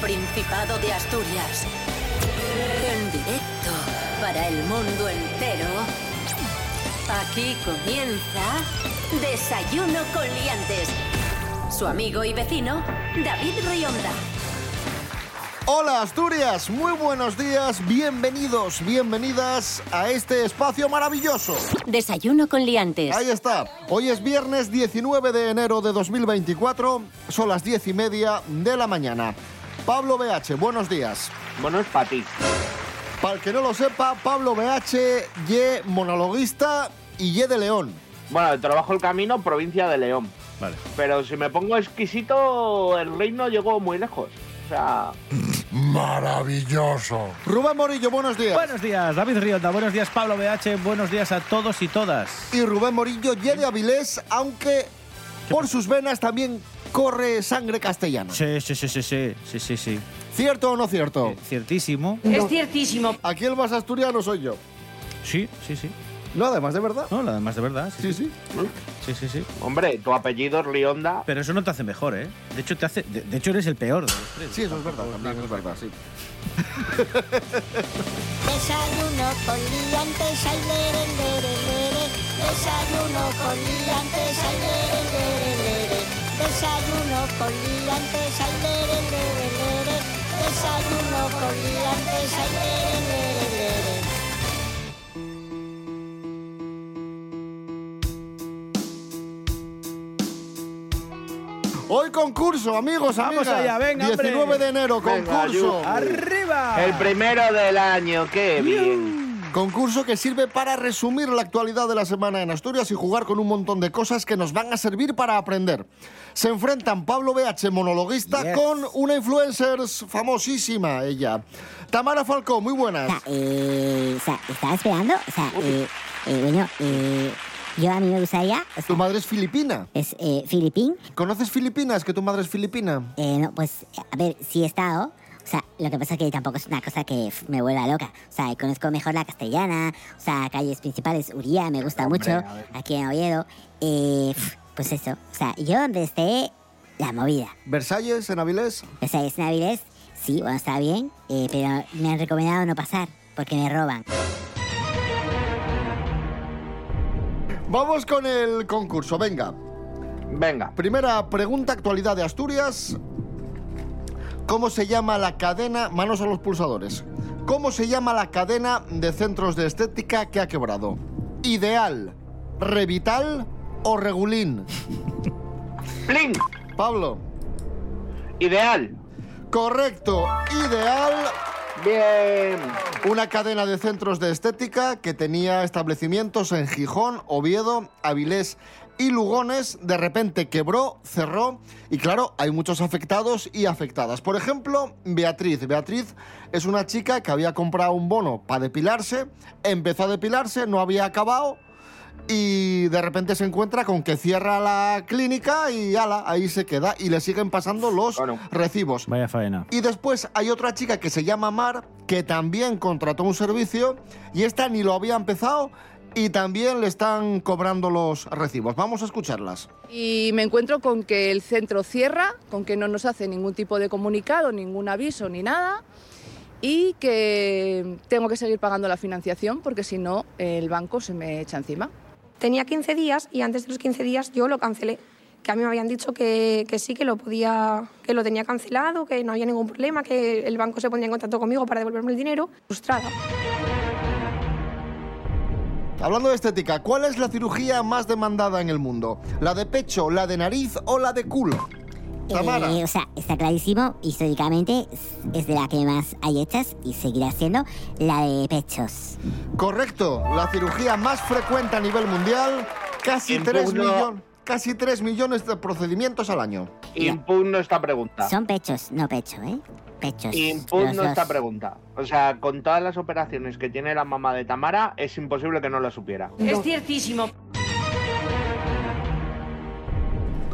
Principado de Asturias. En directo para el mundo entero. Aquí comienza Desayuno con Liantes. Su amigo y vecino, David Rionda. Hola Asturias, muy buenos días, bienvenidos, bienvenidas a este espacio maravilloso. Desayuno con Liantes. Ahí está, hoy es viernes 19 de enero de 2024, son las 10 y media de la mañana. Pablo BH, buenos días. Bueno, es para ti. Para el que no lo sepa, Pablo BH, ye monologuista y ye de León. Bueno, trabajo el camino, provincia de León. Vale. Pero si me pongo exquisito, el reino llegó muy lejos. O sea, Maravilloso. Rubén Morillo, buenos días. Buenos días, David Rionda. Buenos días, Pablo BH. Buenos días a todos y todas. Y Rubén Morillo, ye de Avilés, aunque por sus venas también corre sangre castellana. Sí, sí, sí, sí, sí, sí, sí, sí. ¿Cierto o no cierto? Eh, Ciertísimo. Es ciertísimo. Aquí el más asturiano soy yo. Sí, sí, sí. No, además de verdad. No, lo demás de verdad. Sí, Sí, sí. sí, sí, sí. hombre, tu apellido es Rionda. Pero eso no te hace mejor, ¿eh? De hecho, te hace. De, de hecho, eres el peor de los tres. Sí, eso es verdad, también es verdad, sí. Desayuno con liantes, ay, lere, lere, lere. Desayuno con liantes, ay, lere. Desayuno con liantes, ay, lere, lere, lere. Desayuno con liantes, ay, lere, lere, lere. Hoy concurso, amigos, Vamos amigas. allá, venga, hombre. 19 de enero, Venga, concurso. ¡Arriba! El primero del año, qué bien. Concurso que sirve para resumir la actualidad de la semana en Asturias y jugar con un montón de cosas que nos van a servir para aprender. Se enfrentan Pablo BH, monologuista, Yes. con una influencer famosísima, ella. Tamara Falcó, muy O buenas. sea, eh, o sea, estaba esperando, o sea, eh, eh, bueno, eh, yo a mí me gustaría, o Tu madre es filipina. es eh, Filipín, ¿Conoces Filipinas? Que tu madre es filipina. eh, no, pues, a ver, sí he estado, o sea, lo que pasa es que tampoco es una cosa que me vuelva loca, o sea, conozco mejor la castellana, o sea, calles principales, Uría, me gusta Hombre, mucho, aquí en Oviedo, eh, pues eso, o sea, yo desde la movida, Versalles, en Avilés. o sea, es Naviles, sí, bueno, está bien, eh, pero me han recomendado no pasar, porque me roban. Vamos con el concurso, venga. Venga, Primera pregunta, actualidad de Asturias. ¿Cómo se llama la cadena? Manos a los pulsadores. ¿Cómo se llama la cadena de centros de estética que ha quebrado? ¿Ideal, Revital o Regulín? ¡Plin! Pablo. Ideal. Correcto, Ideal. Bien. Una cadena de centros de estética que tenía establecimientos en Gijón, Oviedo, Avilés y Lugones, de repente quebró, cerró y claro, hay muchos afectados y afectadas. Por ejemplo, Beatriz. Beatriz es una chica que había comprado un bono para depilarse, empezó a depilarse, no había acabado y de repente se encuentra con que cierra la clínica y ala, ahí se queda y le siguen pasando los Bueno. recibos. Vaya faena. Y después hay otra chica que se llama Mar, que también contrató un servicio y esta ni lo había empezado y también le están cobrando los recibos. Vamos a escucharlas. Y me encuentro con que el centro cierra, con que no nos hace ningún tipo de comunicado, ningún aviso ni nada, y que tengo que seguir pagando la financiación porque si no el banco se me echa encima. Tenía 15 días y antes de los 15 días yo lo cancelé. Que a mí me habían dicho que, que sí, que lo podía, que lo tenía cancelado, que no había ningún problema, que el banco se pondría en contacto conmigo para devolverme el dinero. Frustrada. Hablando de estética, ¿cuál es la cirugía más demandada en el mundo? ¿La de pecho, la de nariz o la de culo? Tamara. Eh, o sea, está clarísimo, históricamente es- de la que más hay hechas y seguirá siendo la de pechos. Correcto, la cirugía más frecuente a nivel mundial, casi Impugno. 3 millones. Casi 3 millones de procedimientos al año. Impugno esta pregunta. Son pechos, no pecho, ¿eh? Pechos. Impugno esta dos. pregunta. O sea, con todas las operaciones que tiene la mamá de Tamara, es imposible que no la supiera. Es ciertísimo.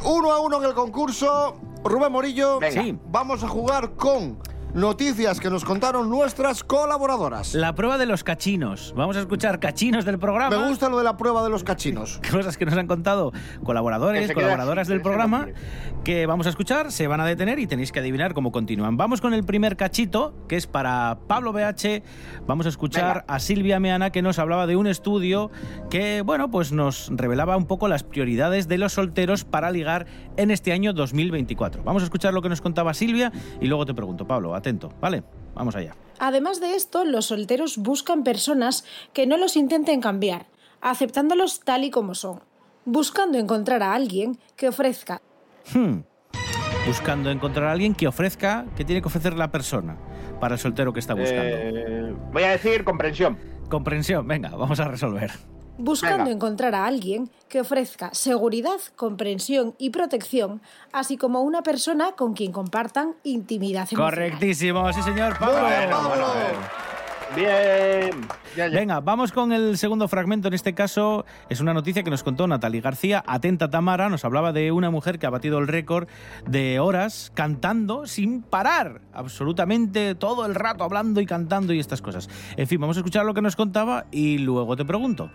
Uno a uno en el concurso. Rubén Morillo, Venga. Sí. vamos a jugar con noticias que nos contaron nuestras colaboradoras. La prueba de los cachinos. Vamos a escuchar cachinos del programa. Me gusta lo de la prueba de los cachinos. Cosas que nos han contado Que colaboradores, queda colaboradoras del que programa, que vamos a escuchar, se van a detener y tenéis que adivinar cómo continúan. Vamos con el primer cachito, que es para Pablo BH. Vamos a escuchar a Silvia Meana, que nos hablaba de un estudio que, bueno, pues nos revelaba un poco las prioridades de los solteros para ligar en este año 2024. Vamos a escuchar lo que nos contaba Silvia y luego te pregunto, Pablo, atento, ¿vale? Vamos allá. Además de esto, los solteros buscan personas que no los intenten cambiar, aceptándolos tal y como son, buscando encontrar a alguien que ofrezca Hmm. Buscando encontrar a alguien que ofrezca, que tiene que ofrecer la persona para el soltero que está buscando. Eh, voy a decir comprensión. Comprensión, venga, vamos a resolver. Buscando Venga. encontrar a alguien que ofrezca seguridad, comprensión y protección, así como una persona con quien compartan intimidad emocional. Correctísimo, sí señor, Pablo. Bueno, Pablo. Bien. Ya, ya. Venga, vamos con el segundo fragmento. En este caso es una noticia que nos contó Natalie García. Atenta Tamara, nos hablaba de una mujer que ha batido el récord de horas cantando sin parar. Absolutamente todo el rato hablando y cantando y estas cosas. En fin, vamos a escuchar lo que nos contaba y luego te pregunto.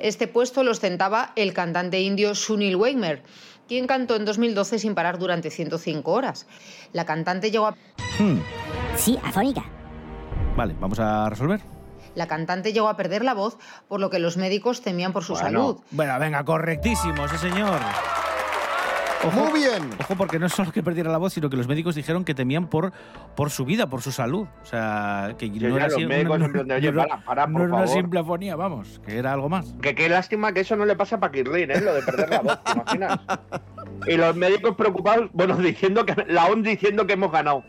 Este puesto lo ostentaba el cantante indio Sunil Weimer, quien cantó en 2012 sin parar durante 105 horas. La cantante llegó a, Hmm, Sí, afónica. Vale, vamos a resolver. la cantante llegó a perder la voz, por lo que los médicos temían por su Bueno. salud. Bueno, venga, correctísimo, sí señor. Muy bien. Ojo, porque no es solo que perdiera la voz, sino que los médicos dijeron que temían por, por su vida, por su salud. O sea, que no ya, era los así- médicos no- en plan de, "Oye, no era- para, para, por no era una favor". simple afonía, vamos, que era algo más. Que qué lástima que eso no le pasa a Paquirlín, ¿eh? Lo de perder la voz, ¿te imaginas? Y los médicos preocupados, bueno, diciendo que la ON diciendo que hemos ganado.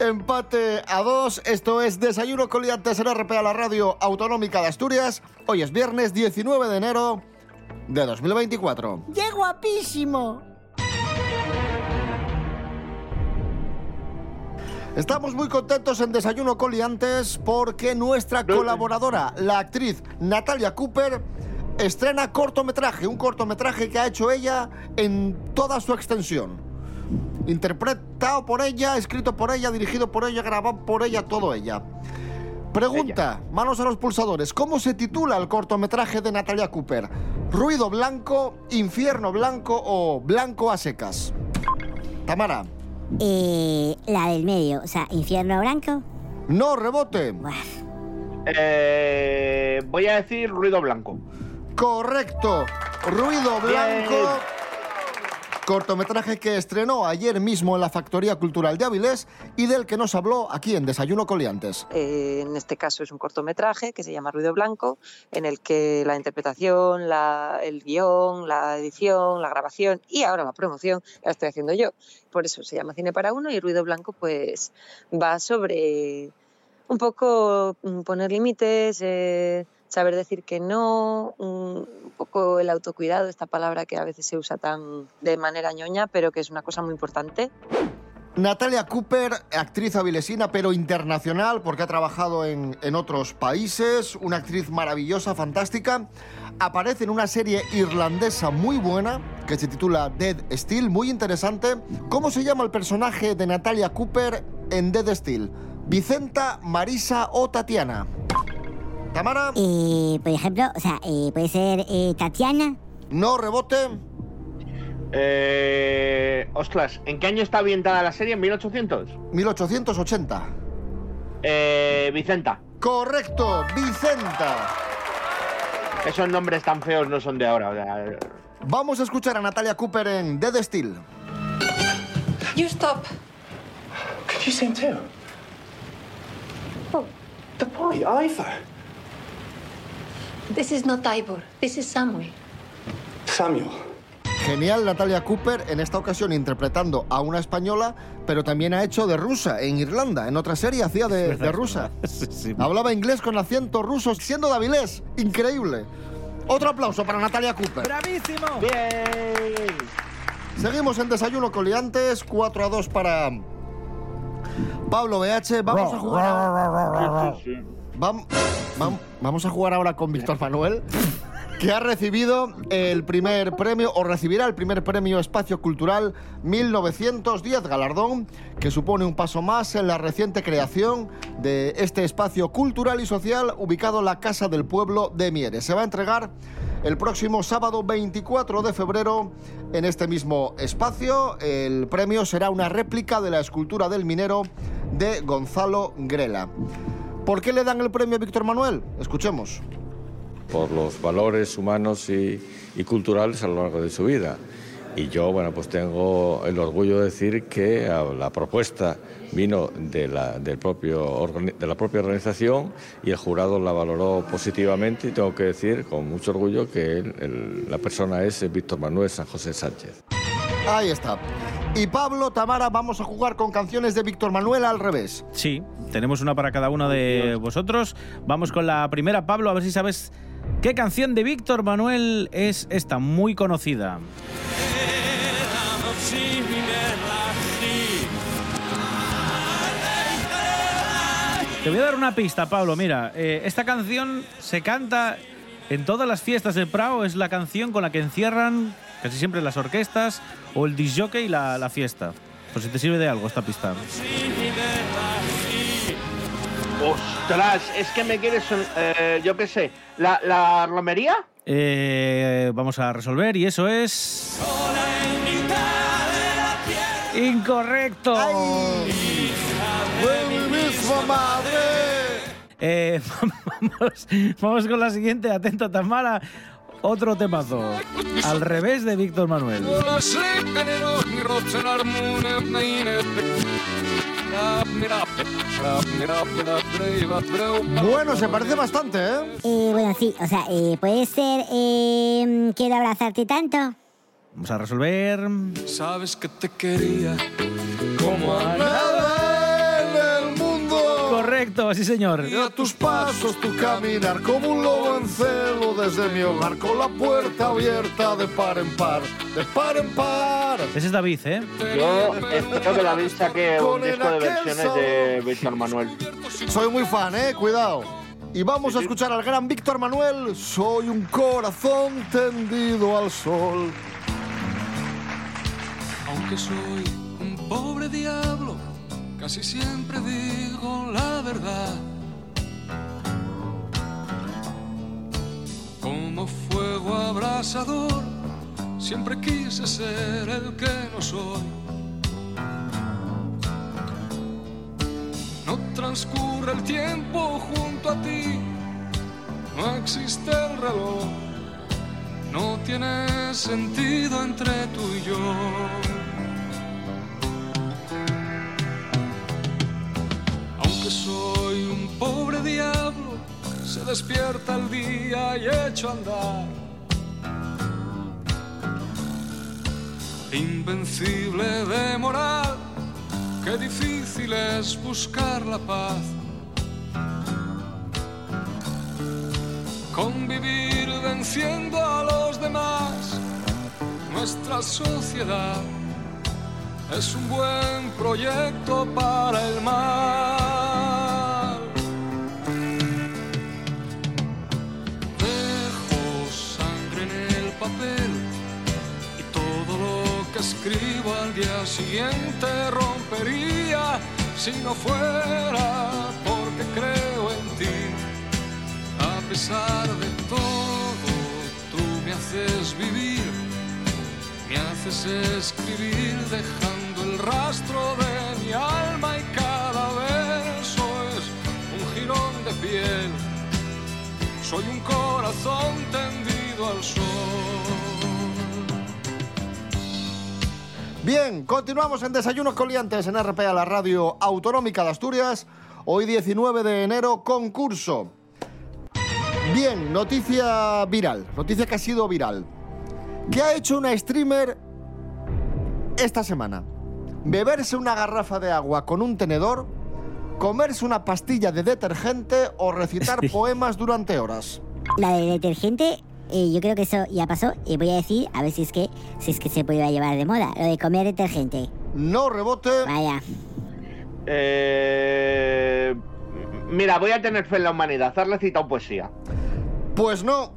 Empate a dos. Esto es Desayuno con Liantes en RPA, la radio autonómica de Asturias. Hoy es viernes 19 de enero de 2024. ¡Qué guapísimo! Estamos muy contentos en Desayuno Coliantes porque nuestra colaboradora, la actriz Natalia Cooper, estrena cortometraje, un cortometraje que ha hecho ella en toda su extensión. Interpretado por ella, escrito por ella, dirigido por ella, grabado por ella, todo ella. Pregunta, manos a los pulsadores, ¿cómo se titula el cortometraje de Natalia Cooper? ¿Ruido blanco, infierno blanco o blanco a secas? Tamara, Eh, la del medio, o sea, infierno blanco. no rebote. Buah. Eh, voy a decir ruido blanco. Correcto. Ruido Blanco. Cortometraje que estrenó ayer mismo en la Factoría Cultural de Avilés y del que nos habló aquí en Desayuno Coliantes. Eh, en este caso es un cortometraje que se llama Ruido Blanco, en el que la interpretación, el guion, la edición, la grabación y ahora la promoción la estoy haciendo yo. Por eso se llama Cine para Uno y Ruido Blanco pues va sobre un poco mm, poner límites, eh, saber decir que no, un el autocuidado, esta palabra que a veces se usa tan de manera ñoña, pero que es una cosa muy importante. Natalia Cooper, actriz avilesina pero internacional porque ha trabajado en, en otros países, una actriz maravillosa, fantástica. Aparece en una serie irlandesa muy buena que se titula Dead Steel, muy interesante. ¿Cómo se llama el personaje de Natalia Cooper en Dead Steel? ¿Vicenta, Marisa o Tatiana? Tamara, Eh, por ejemplo, o sea, eh, puede ser eh, Tatiana. no rebote. Eh, ostras, ¿en qué año está ambientada la serie? ¿En 1800? 1880. Eh, Vicenta. Correcto, Vicenta. Esos nombres tan feos no son de ahora. o sea, Vamos a escuchar a Natalia Cooper en Dead Steel. You stop. Could you sing too? Oh, the boy, Ivor. This is not Ivor. This is Samuel. Samuel. Genial Natalia Cooper, en esta ocasión interpretando a una española, pero también ha hecho de rusa en Irlanda. En otra serie hacía de, de rusa. Sí, sí. Hablaba inglés con acento ruso, siendo de Avilés. Increíble. Otro aplauso para Natalia Cooper. ¡Bravísimo! Bien. Seguimos en Desayuno Coliantes, 4 a 2 para Pablo BH. Vamos a jugar ahora. Sí, sí. Vam- vam- vamos a jugar ahora con Víctor Manuel. que ha recibido el primer premio o recibirá el primer premio Espacio Cultural 1910 galardón que supone un paso más en la reciente creación de este espacio cultural y social ubicado en la Casa del Pueblo de Mieres. Se va a entregar el próximo sábado 24 de febrero en este mismo espacio. El premio será una réplica de la escultura del minero de Gonzalo Grela. ¿Por qué le dan el premio a Víctor Manuel? Escuchemos por los valores humanos y, culturales a lo largo de su vida. Y yo, bueno, pues tengo el orgullo de decir que la propuesta vino de la, del propio, de la propia organización y el jurado la valoró positivamente y tengo que decir con mucho orgullo que la persona es Víctor Manuel San José Sánchez. Ahí está. Y Pablo, Tamara, vamos a jugar con canciones de Víctor Manuel al revés. Sí, tenemos una para cada uno de vosotros. Vamos con la primera, Pablo, a ver si sabes qué canción de Víctor Manuel es esta, muy conocida. Te voy a dar una pista, Pablo. Mira, eh, esta canción se canta en todas las fiestas de Prado. Es la canción con la que encierran casi siempre las orquestas o el disjockey y la, la fiesta. Por si te sirve de algo esta pista. Ostras, es que me quieres, eh, yo qué sé, la, la romería. Eh, vamos a resolver y eso es. Incorrecto. Eh, vamos, vamos con la siguiente, atenta Tamara. Otro temazo. Al revés de Víctor Manuel. Bueno, se parece bastante, ¿eh? Eh, bueno, sí, o sea, eh, puede ser eh, Quiero abrazarte tanto. Vamos a resolver. Sabes que te quería como a Nada. Correcto, sí señor. Y a tus pasos tu caminar como un lobo en celo desde mi hogar con la puerta abierta de par en par, de par en par. Ese es David, ¿eh? Yo espero que David saque un disco de versiones de Víctor Manuel. Soy muy fan, ¿eh? Cuidado. Y vamos a escuchar al gran Víctor Manuel. Soy un corazón tendido al sol. Aunque soy un pobre diablo, casi siempre digo la verdad. Como fuego abrasador, siempre quise ser el que no soy. No transcurre el tiempo junto a ti, no existe el reloj, no tiene sentido entre tú y yo. Diablo, se despierta el día y echo a andar. Invencible de moral, qué difícil es buscar la paz. Convivir venciendo a los demás, nuestra sociedad es un buen proyecto para el mal. Escribo al día siguiente rompería si no fuera porque creo en ti. A pesar de todo, tú me haces vivir, me haces escribir dejando el rastro de mi alma y cada verso es un jirón de piel. Soy un corazón tendido al sol. Bien, continuamos en Desayunos Coliantes en RPA, la radio autonómica de Asturias. Hoy 19 de enero, concurso. Bien, noticia viral, noticia que ha sido viral. ¿Qué ha hecho una streamer esta semana? Beberse una garrafa de agua con un tenedor, comerse una pastilla de detergente o recitar poemas durante horas. La de detergente, eh, yo creo que eso ya pasó. Y voy a decir, a ver si es que si es que se puede llevar de moda. Lo de comer detergente. No rebote. Vaya. Eh, mira, voy a tener fe en la humanidad. Has recitado poesía. Pues no,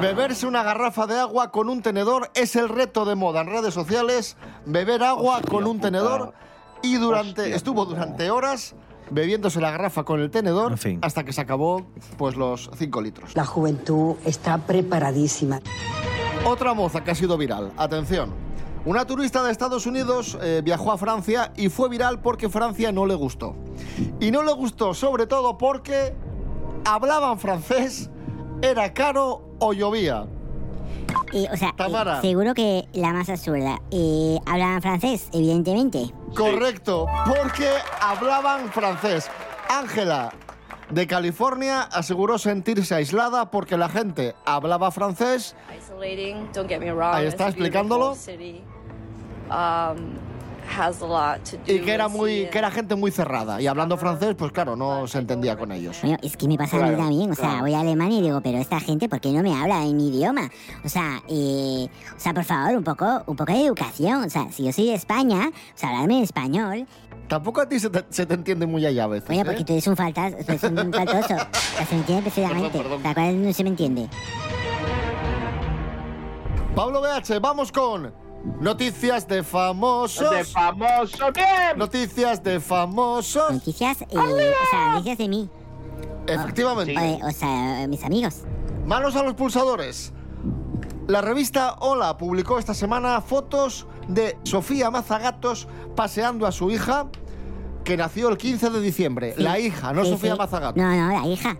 Beberse una garrafa de agua con un tenedor es el reto de moda en redes sociales. Beber agua con un tenedor y durante estuvo durante horas bebiéndose la garrafa con el tenedor hasta que se acabó pues los 5 litros. La juventud está preparadísima. Otra moza que ha sido viral. Atención. Una turista de Estados Unidos eh, viajó a Francia y fue viral porque Francia no le gustó. Y no le gustó sobre todo porque hablaban francés, era caro o llovía. Eh, o sea, eh, seguro que la más absurda. Eh, hablaban francés, evidentemente. Correcto, porque hablaban francés. Ángela, de California, aseguró sentirse aislada porque la gente hablaba francés Isolating, don't get me wrong. Ahí está, explicándolo. city. Um, has a lot to do y que era muy que era gente muy cerrada y hablando francés pues claro no se entendía con ellos Bueno, es que me pasa a mí Claro, también. O sea, claro. voy a Alemania y digo, pero esta gente, ¿por qué no me habla en mi idioma? O sea, eh, o sea, por favor, un poco, un poco de educación. O sea, si yo soy de España, o sea, hablarme en español. Tampoco a ti se te, se te entiende muy allá a veces Oye, ¿eh? porque tú eres un faltas, eres un faltoso. O sea, se me entiende perfectamente. Perdón, perdón. O sea, ¿cuál no se me entiende? Pablo BH vamos con noticias de famosos De famoso, bien. noticias de famosos Noticias, eh, o sea, noticias de mí. efectivamente O, o sea, mis amigos. Manos a los pulsadores. La revista Hola publicó esta semana fotos de Sofía Mazagatos paseando a su hija que nació el 15 de diciembre. Sí. La hija, no Sí, Sofía sí. Mazagatos. No, no, la hija.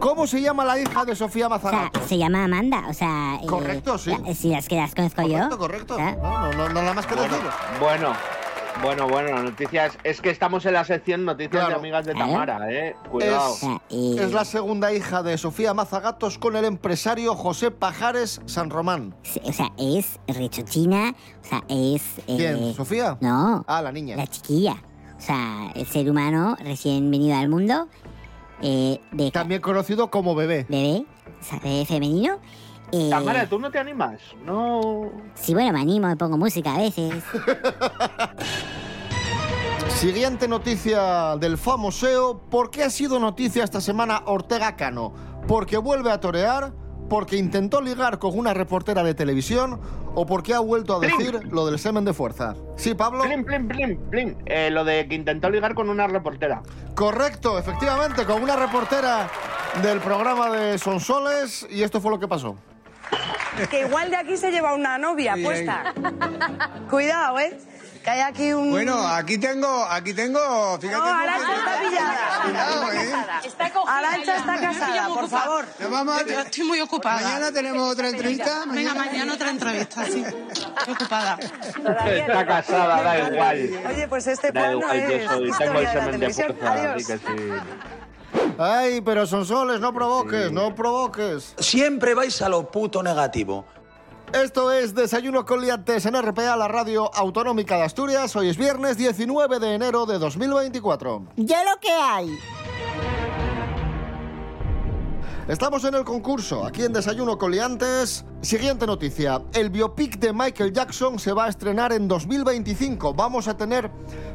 ¿Cómo se llama la hija de Sofía O sea, se llama Amanda, o sea... eh, Correcto, sí. la- si las que las conozco correcto, yo. correcto. o sea, No, no, no, nada más que Bueno, deciros. bueno, bueno, bueno, noticias. Es que estamos en la sección noticias Claro. de amigas de Claro. Tamara, eh. Cuidado. Es, eh, es la segunda hija de Sofía Mazagatos con el empresario José Pajares San Román. Sí, O sea, es rechochina, o sea, es... eh, ¿Quién? ¿Sofía? No, Ah, la niña. la chiquilla. O sea, el ser humano recién venido al mundo, eh, de También conocido como bebé. bebé, o sea, bebé femenino. eh, Tamara, ¿tú no te animas? No. sí, bueno, me animo, me pongo música a veces. Siguiente noticia del famoseo. ¿Por qué ha sido noticia esta semana Ortega Cano? ¿Porque vuelve a torear? ¿Porque intentó ligar con una reportera de televisión? ¿O porque ha vuelto a decir lo del semen de fuerza? Sí, Pablo. Plim, plim, plim, plim. Eh, lo de que intentó ligar con una reportera. Correcto, efectivamente, con una reportera del programa de Sonsoles. Y esto fue lo que pasó. Que igual de aquí se lleva una novia Bien. puesta. Cuidado, ¿eh? Que hay aquí un... Bueno, aquí tengo, aquí tengo, fíjate. No, Está ¿eh? Está cogida Arancha está casada, por favor. Nos vamos a- Yo estoy muy ocupada. Mañana tenemos otra entrevista. Venga, mañana otra entrevista, sí. Estoy ocupada. Está casada, da igual. Oye, pues este Da igual, yo es soy. Tengo el historia de la semen de televisión. fuerza, así Adiós. que sí. Ay, pero Sonsoles, no provoques, no provoques. Siempre vais a lo puto negativo. Esto es Desayuno con Liantes en RPA, la radio autonómica de Asturias. Hoy es viernes 19 de enero de 2024. Ya lo que hay. Estamos en el concurso, aquí en Desayuno con Liantes. Siguiente noticia. El biopic de Michael Jackson se va a estrenar en 2025. Vamos a tener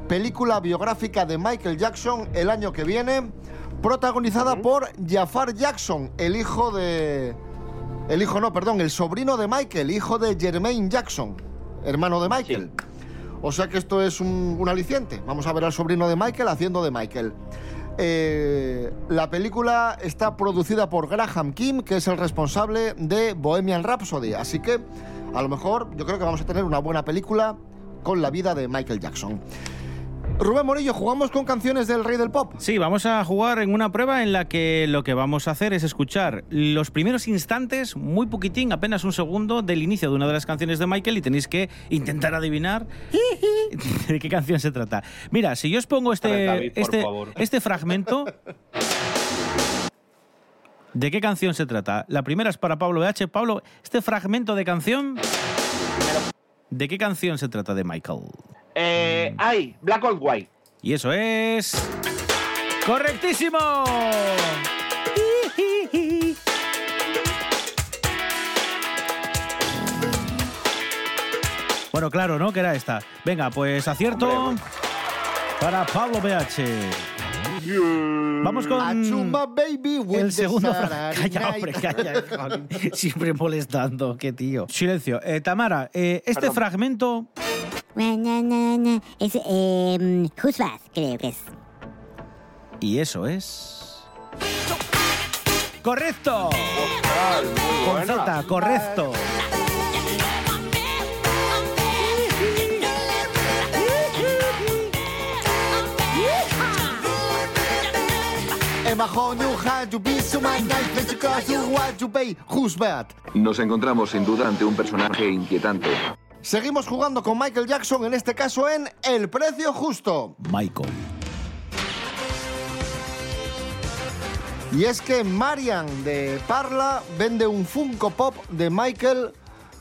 película biográfica de Michael Jackson el año que viene, protagonizada por Jafar Jackson, el hijo de... El hijo no, perdón, el sobrino de Michael, hijo de Jermaine Jackson, hermano de Michael. O sea que esto es un, un aliciente. Vamos a ver al sobrino de Michael haciendo de Michael. Eh, la película está producida por Graham Kim, que es el responsable de Bohemian Rhapsody. Así que a lo mejor yo creo que vamos a tener una buena película con la vida de Michael Jackson. Rubén Morillo, ¿jugamos con canciones del rey del pop? Sí, vamos a jugar en una prueba en la que lo que vamos a hacer es escuchar los primeros instantes, muy poquitín, apenas un segundo, del inicio de una de las canciones de Michael y tenéis que intentar adivinar de qué canción se trata. Mira, si yo os pongo este, David, este, este fragmento... ¿De qué canción se trata? La primera es para Pablo BH. Pablo, este fragmento de canción... ¿De qué canción se trata de Michael? Eh, ay, Black or White. Y eso es... ¡Correctísimo! Bueno, claro, ¿no? Que era esta. Venga, pues acierto Hombre, para Pablo BH. Vamos con baby with el the segundo Calla, hombre, calla. Siempre molestando, qué tío. Silencio. Eh, Tamara, eh, este Perdón. fragmento. Es eh, Husbaz, creo que es. Y eso es. ¡Correcto! Con Z, correcto. Nos encontramos sin duda ante un personaje inquietante. Seguimos jugando con Michael Jackson, en este caso en El Precio Justo. Michael. Y es que Marian de Parla vende un Funko Pop de Michael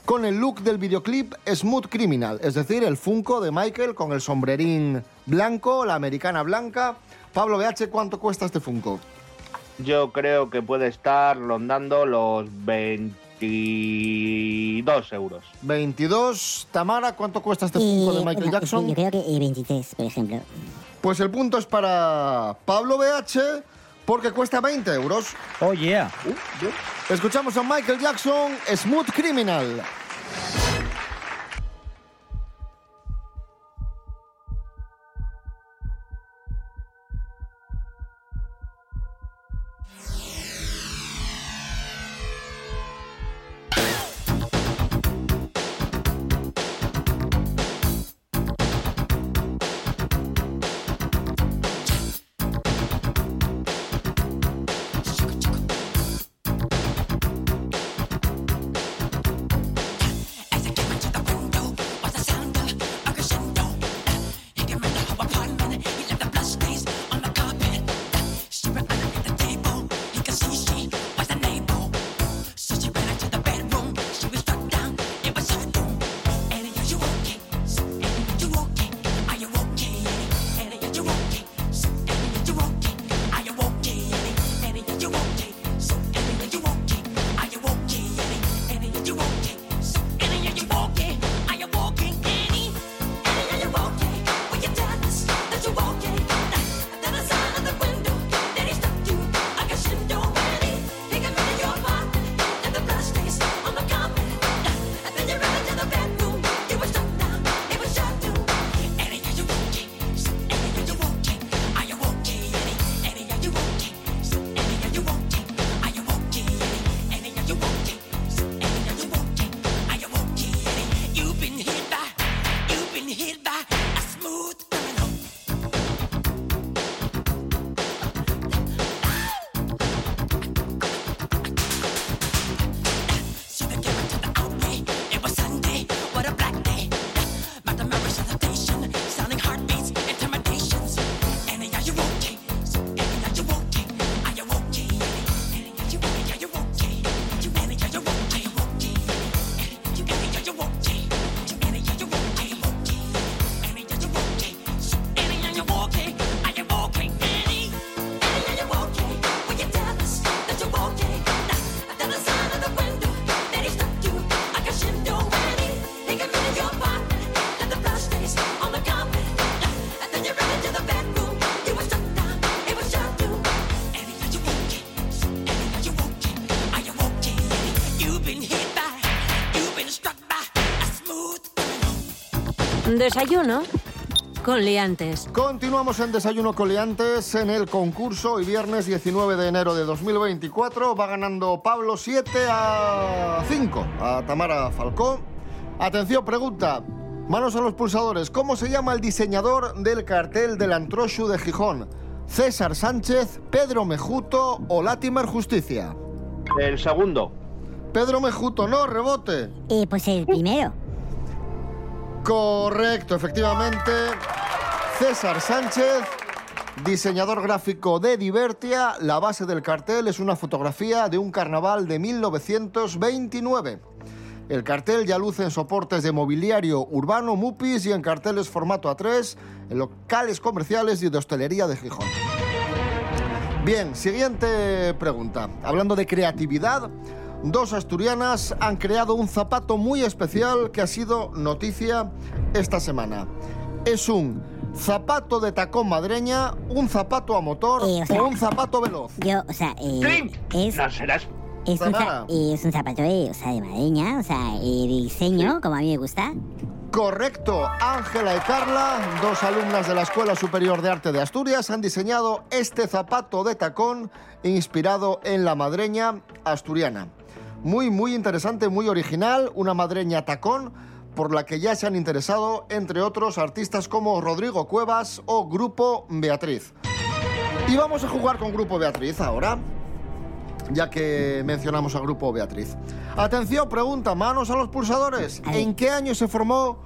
con el look del videoclip Smooth Criminal, es decir, el Funko de Michael con el sombrerín blanco, la americana blanca. Pablo BH, ¿cuánto cuesta este Funko? Yo creo que puede estar rondando los 22 euros. 22. Tamara, ¿cuánto cuesta este Funko de Eh, Michael no, Jackson? Yo creo que eh, 23, por ejemplo. Pues el punto es para Pablo BH porque cuesta 20 euros. Oh, yeah. Escuchamos a Michael Jackson, Smooth Criminal. Desayuno con liantes. Continuamos en Desayuno Coliantes en el concurso y viernes 19 de enero de 2024 va ganando Pablo 7 a 5 a Tamara Falcó. Atención, pregunta. Manos a los pulsadores. ¿Cómo se llama el diseñador del cartel del Antroshu de Gijón? ¿César Sánchez, Pedro Mejuto o Latimer Justicia? El segundo. Pedro Mejuto, no, rebote. Eh, pues el primero. Correcto, efectivamente. César Sánchez, diseñador gráfico de Divertia. La base del cartel es una fotografía de un carnaval de 1929. El cartel ya luce en soportes de mobiliario urbano, MUPIs y en carteles formato A3 en locales comerciales y de hostelería de Gijón. Bien, siguiente pregunta. Hablando de creatividad, dos asturianas han creado un zapato muy especial que ha sido noticia esta semana. Es un ¿Zapato de tacón madreña, un zapato a motor Eh, o sea- o un zapato veloz? Yo, o sea, eh, es, No serás. es, un, es zapato de, o sea, de madeña, o sea, eh, de diseño, como a mí me gusta. Correcto. Ángela y Carla, dos alumnas de la Escuela Superior de Arte de Asturias, han diseñado este zapato de tacón inspirado en la madreña asturiana. Muy, muy interesante, muy original, una madreña tacón por la que ya se han interesado, entre otros, artistas como Rodrigo Cuevas o Grupo Beatriz. Y vamos a jugar con Grupo Beatriz ahora, ya que mencionamos a Grupo Beatriz. Atención, pregunta, manos a los pulsadores. ¿En qué año se formó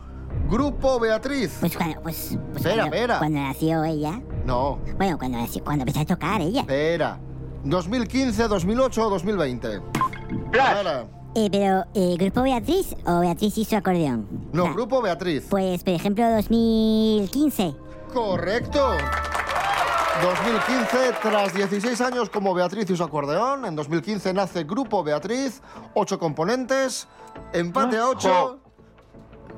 Grupo Beatriz? Pues cuando, pues, pues Espera, cuando, espera. cuando nació ella. No. Bueno, cuando, nació- cuando empezó a tocar ella. Espera. 2015, 2008 o 2020. Ahora. Eh, pero, eh, ¿Grupo Beatriz o Beatriz y su acordeón? No, Grupo Beatriz. Pues, por ejemplo, 2015. Correcto. 2015, tras 16 años como Beatriz y su acordeón, en 2015 nace Grupo Beatriz, ocho componentes, empate a 8.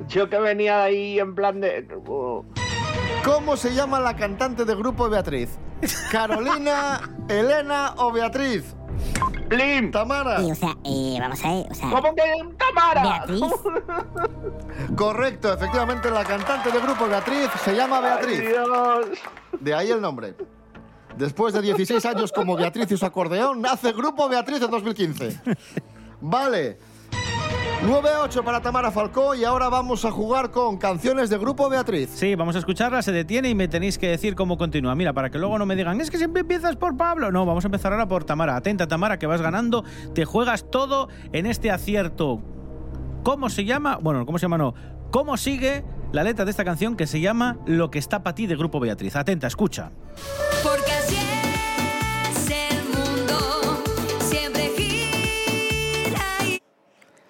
Yo que venía ahí en plan de. oh, ¿Cómo se llama la cantante de Grupo Beatriz? ¿Carolina, Elena o Beatriz? ¡Blim! Tamara. o sea, eh, vamos a ver, o sea... ¿Cómo que Tamara? Beatriz. Correcto, efectivamente la cantante de Grupo Beatriz se llama Beatriz. De ahí el nombre. Después de 16 años como Beatriz y su acordeón, nace Grupo Beatriz en 2015. Vale. 9-8 para Tamara Falcó y ahora vamos a jugar con canciones de Grupo Beatriz. Sí, vamos a escucharla, se detiene y me tenéis que decir cómo continúa. Mira, para que luego no me digan, es que siempre empiezas por Pablo. No, vamos a empezar ahora por Tamara. Atenta, Tamara, que vas ganando. Te juegas todo en este acierto. ¿Cómo se llama? Bueno, ¿cómo se llama? No. ¿Cómo sigue la letra de esta canción que se llama Lo que está para ti de Grupo Beatriz? Atenta, escucha. Porque así es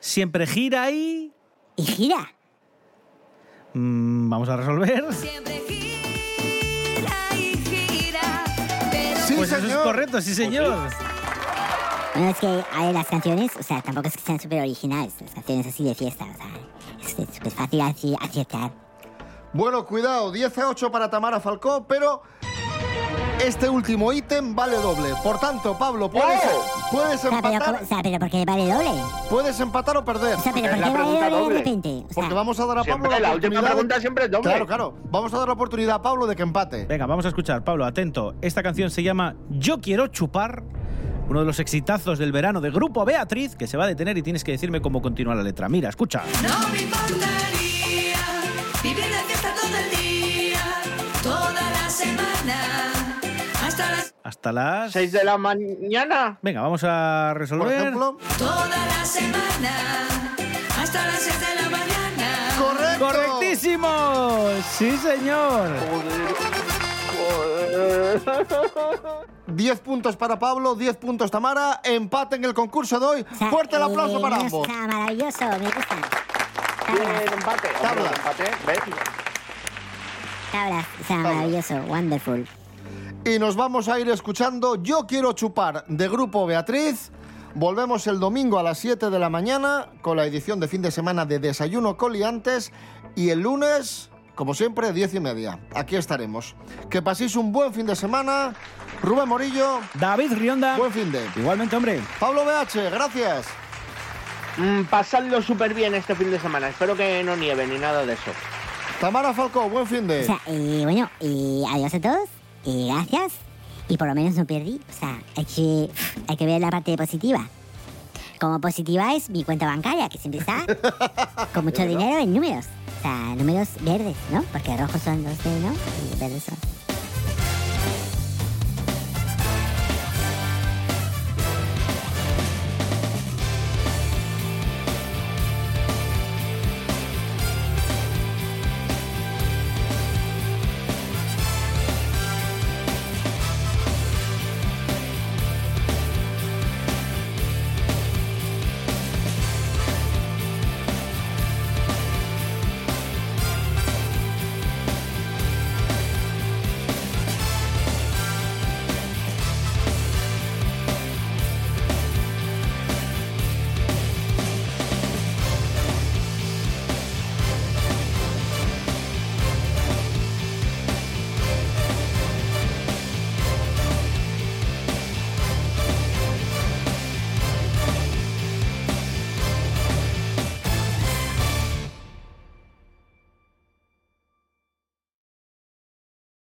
Siempre gira y... ¿Y gira? Mm, vamos a resolver. siempre gira y gira. Pero pues eso es correcto, sí señor. Bueno, es que a ver, las canciones, o sea, tampoco es que sean súper originales, las canciones así de fiesta, o sea, es súper fácil así aciertar. Bueno, cuidado, 10 a 8 para Tamara Falcó, pero este último ítem vale doble. Por tanto, Pablo, puedes, puedes empatar, ¿cómo- o sea, pero ¿por qué vale doble? puedes empatar o perder. O sea, pero ¿por qué vale doble de repente? O sea, Porque vamos a dar a Pablo Siempre, la última oportunidad. pregunta siempre es doble. Claro, claro. Vamos a dar la oportunidad a Pablo de que empate. Venga, vamos a escuchar, Pablo, atento. Esta canción se llama Yo quiero chupar, uno de los exitazos del verano de Grupo Beatriz, que se va a detener y tienes que decirme cómo continúa la letra. Mira, escucha. no me hasta las Hasta las... 6 de la mañana. Venga, vamos a resolver. Por ejemplo. toda la semana, hasta las 6 de la mañana. ¡Correcto! ¡Correctísimo! ¡Sí, señor! 10 puntos para Pablo, 10 puntos Tamara, empate en el concurso de hoy. o sea, Fuerte el aplauso eh, para ambos. Está maravilloso, me gusta. Bien, empate. Hombre, Tabla. empate, ¿ves? Tablas, o sea, maravilloso, wonderful. Y nos vamos a ir escuchando Yo quiero chupar de Grupo Beatriz. Volvemos el domingo a las 7 de la mañana con la edición de fin de semana de Desayuno Coliantes y el lunes, como siempre, 10 y media. Aquí estaremos. Que paséis un buen fin de semana. Rubén Morillo, David Rionda. buen fin de. Igualmente, hombre. Pablo BH, gracias. Mm, pasadlo súper bien este fin de semana. Espero que no nieve ni nada de eso. Tamara Falcó, buen fin de. O sea, eh, bueno, eh, adiós a todos, eh, gracias. Y por lo menos no perdí. O sea, hay que, hay que ver la parte positiva. Como positiva es mi cuenta bancaria, que siempre está con mucho dinero en números. O sea, números verdes, ¿no? Porque rojos son los de, ¿no? Y verdes son.